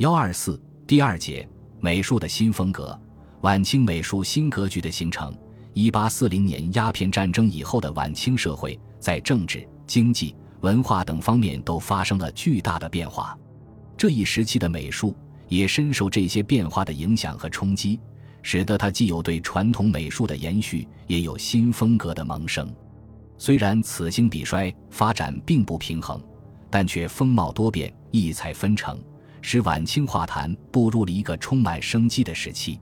幺二四第二节美术的新风格，晚清美术新格局的形成。一八四零年鸦片战争以后的晚清社会，在政治、经济、文化等方面都发生了巨大的变化。这一时期的美术也深受这些变化的影响和冲击，使得它既有对传统美术的延续，也有新风格的萌生。虽然此兴彼衰，发展并不平衡，但却风貌多变，异彩纷呈，使晚清画坛步入了一个充满生机的时期。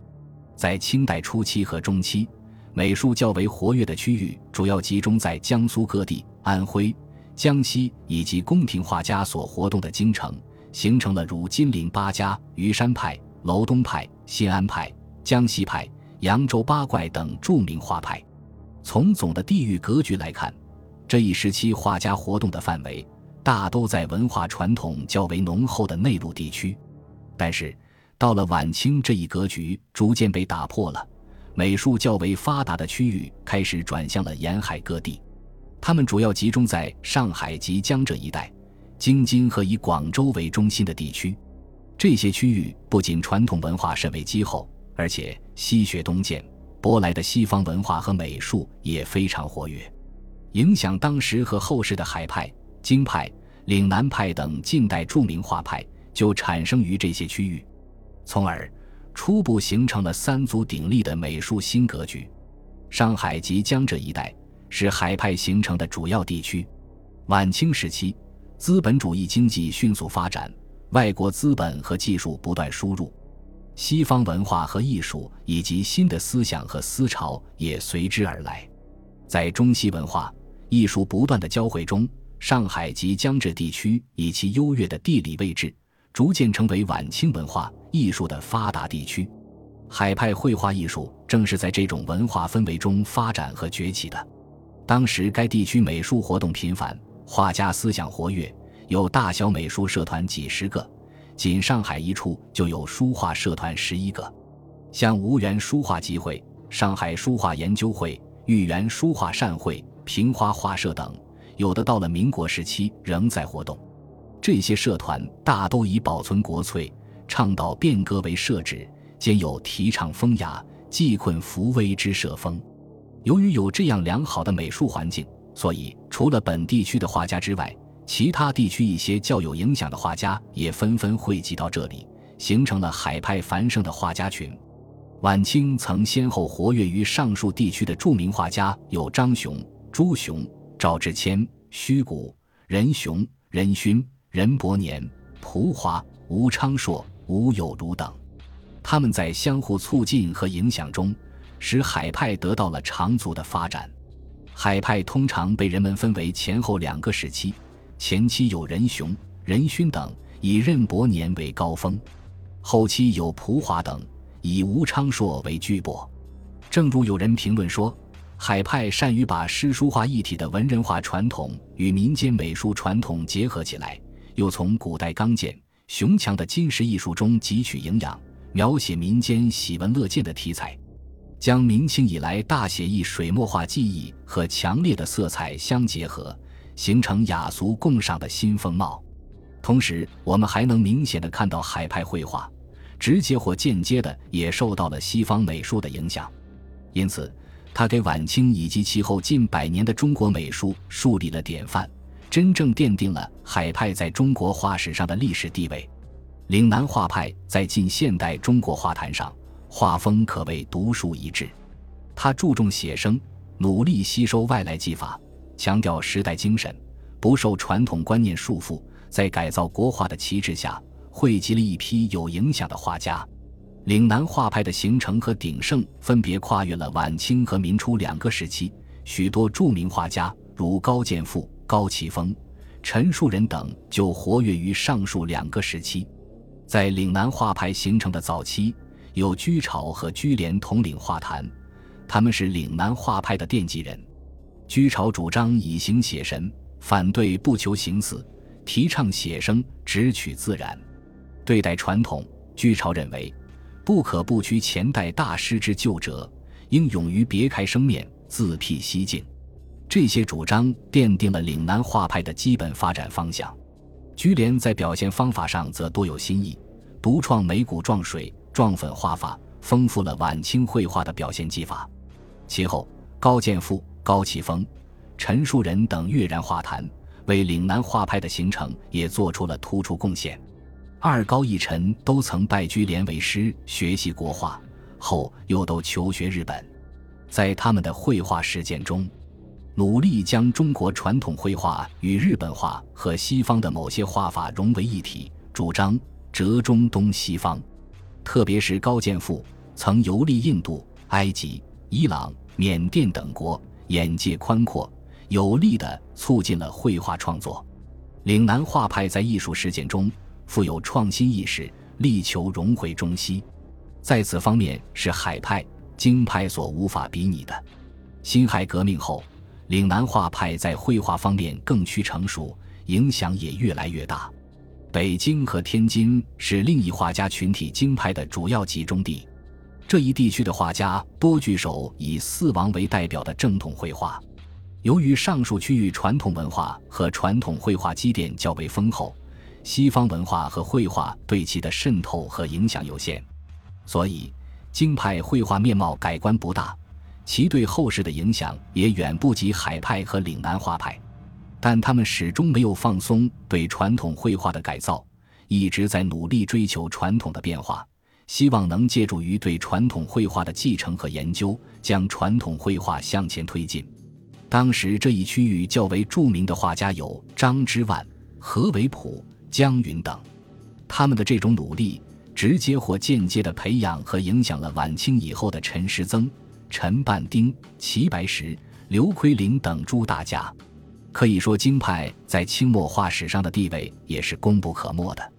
在清代初期和中期。美术较为活跃的区域，主要集中在江苏各地、安徽、江西以及宫廷画家所活动的京城，形成了如金陵八家、虞山派、楼东派、新安派、江西派、扬州八怪等著名画派。从总的地域格局来看，这一时期画家活动的范围大都在文化传统较为浓厚的内陆地区，但是到了晚清，这一格局逐渐被打破了。美术较为发达的区域开始转向了沿海各地，他们主要集中在上海及江浙一带、京津和以广州为中心的地区。这些区域不仅传统文化甚为积厚，而且西学东渐，舶来的西方文化和美术也非常活跃，影响当时和后世的海派、京派、岭南派等近代著名画派就产生于这些区域，从而。初步形成了三足鼎立的美术新格局。上海及江浙一带是海派形成的主要地区。晚清时期，资本主义经济迅速发展，外国资本和技术不断输入，西方文化和艺术以及新的思想和思潮也随之而来。在中西文化艺术不断的交汇中，上海及江浙地区以其优越的地理位置。逐渐成为晚清文化艺术的发达地区，海派绘画艺术正是在这种文化氛围中发展和崛起的。当时该地区美术活动频繁，画家思想活跃，有大小美术社团几十个，仅上海一处就有书画社团十一个，像吴园书画集会、上海书画研究会、豫园书画善会、平花画社等，有的到了民国时期仍在活动。这些社团大都以保存国粹、倡导变革为社旨，兼有提倡风雅、济困扶危之社风。由于有这样良好的美术环境，所以除了本地区的画家之外，其他地区一些较有影响的画家也纷纷汇集到这里，形成了海派繁盛的画家群。晚清曾先后活跃于上述地区的著名画家有张雄、朱雄、赵志谦、虚谷、任雄、任勋。任伯年、蒲华、吴昌硕、吴有如等，他们在相互促进和影响中，使海派得到了长足的发展。海派通常被人们分为前后两个时期，前期有任雄、任勋等，以任伯年为高峰；后期有蒲华等，以吴昌硕为巨擘。正如有人评论说，海派善于把诗书画一体的文人画传统与民间美术传统结合起来。又从古代刚健雄强的金石艺术中汲取营养，描写民间喜闻乐见的题材，将明清以来大写意水墨画技艺和强烈的色彩相结合，形成雅俗共赏的新风貌。同时，我们还能明显的看到海派绘画，直接或间接的也受到了西方美术的影响，因此，他给晚清以及其后近百年的中国美术树立了典范。真正奠定了海派在中国画史上的历史地位。岭南画派在近现代中国画坛上画风可谓独树一帜。他注重写生，努力吸收外来技法，强调时代精神，不受传统观念束缚，在改造国画的旗帜下，汇集了一批有影响的画家。岭南画派的形成和鼎盛分别跨越了晚清和民初两个时期，许多著名画家如高剑父。高奇峰、陈树人等就活跃于上述两个时期。在岭南画派形成的早期，有居巢和居廉统领画坛，他们是岭南画派的奠基人。居巢主张以形写神，反对不求形似，提倡写生，只取自然。对待传统，居巢认为不可不屈前代大师之旧辙，应勇于别开生面，自辟蹊径。这些主张奠定了岭南画派的基本发展方向。居廉在表现方法上则多有新意，独创眉骨撞水、撞粉画法，丰富了晚清绘画的表现技法。其后，高剑父、高启峰、陈树人等跃然画坛，为岭南画派的形成也做出了突出贡献。二高一陈都曾拜居连为师学习国画，后又都求学日本，在他们的绘画实践中。努力将中国传统绘画与日本画和西方的某些画法融为一体，主张折中东西方。特别是高剑父曾游历印度、埃及、伊朗、缅甸等国，眼界宽阔，有力地促进了绘画创作。岭南画派在艺术实践中富有创新意识，力求融汇中西，在此方面是海派、京派所无法比拟的。辛亥革命后。岭南画派在绘画方面更趋成熟，影响也越来越大。北京和天津是另一画家群体京派的主要集中地，这一地区的画家多聚首以四王为代表的正统绘画。由于上述区域传统文化和传统绘画积淀较为丰厚，西方文化和绘画对其的渗透和影响有限，所以京派绘画面貌改观不大。其对后世的影响也远不及海派和岭南画派，但他们始终没有放松对传统绘画的改造，一直在努力追求传统的变化，希望能借助于对传统绘画的继承和研究，将传统绘画向前推进。当时这一区域较为著名的画家有张之万、何维普、江云等，他们的这种努力，直接或间接地培养和影响了晚清以后的陈师曾。陈半丁、齐白石、刘奎龄等诸大家，可以说京派在清末画史上的地位也是功不可没的。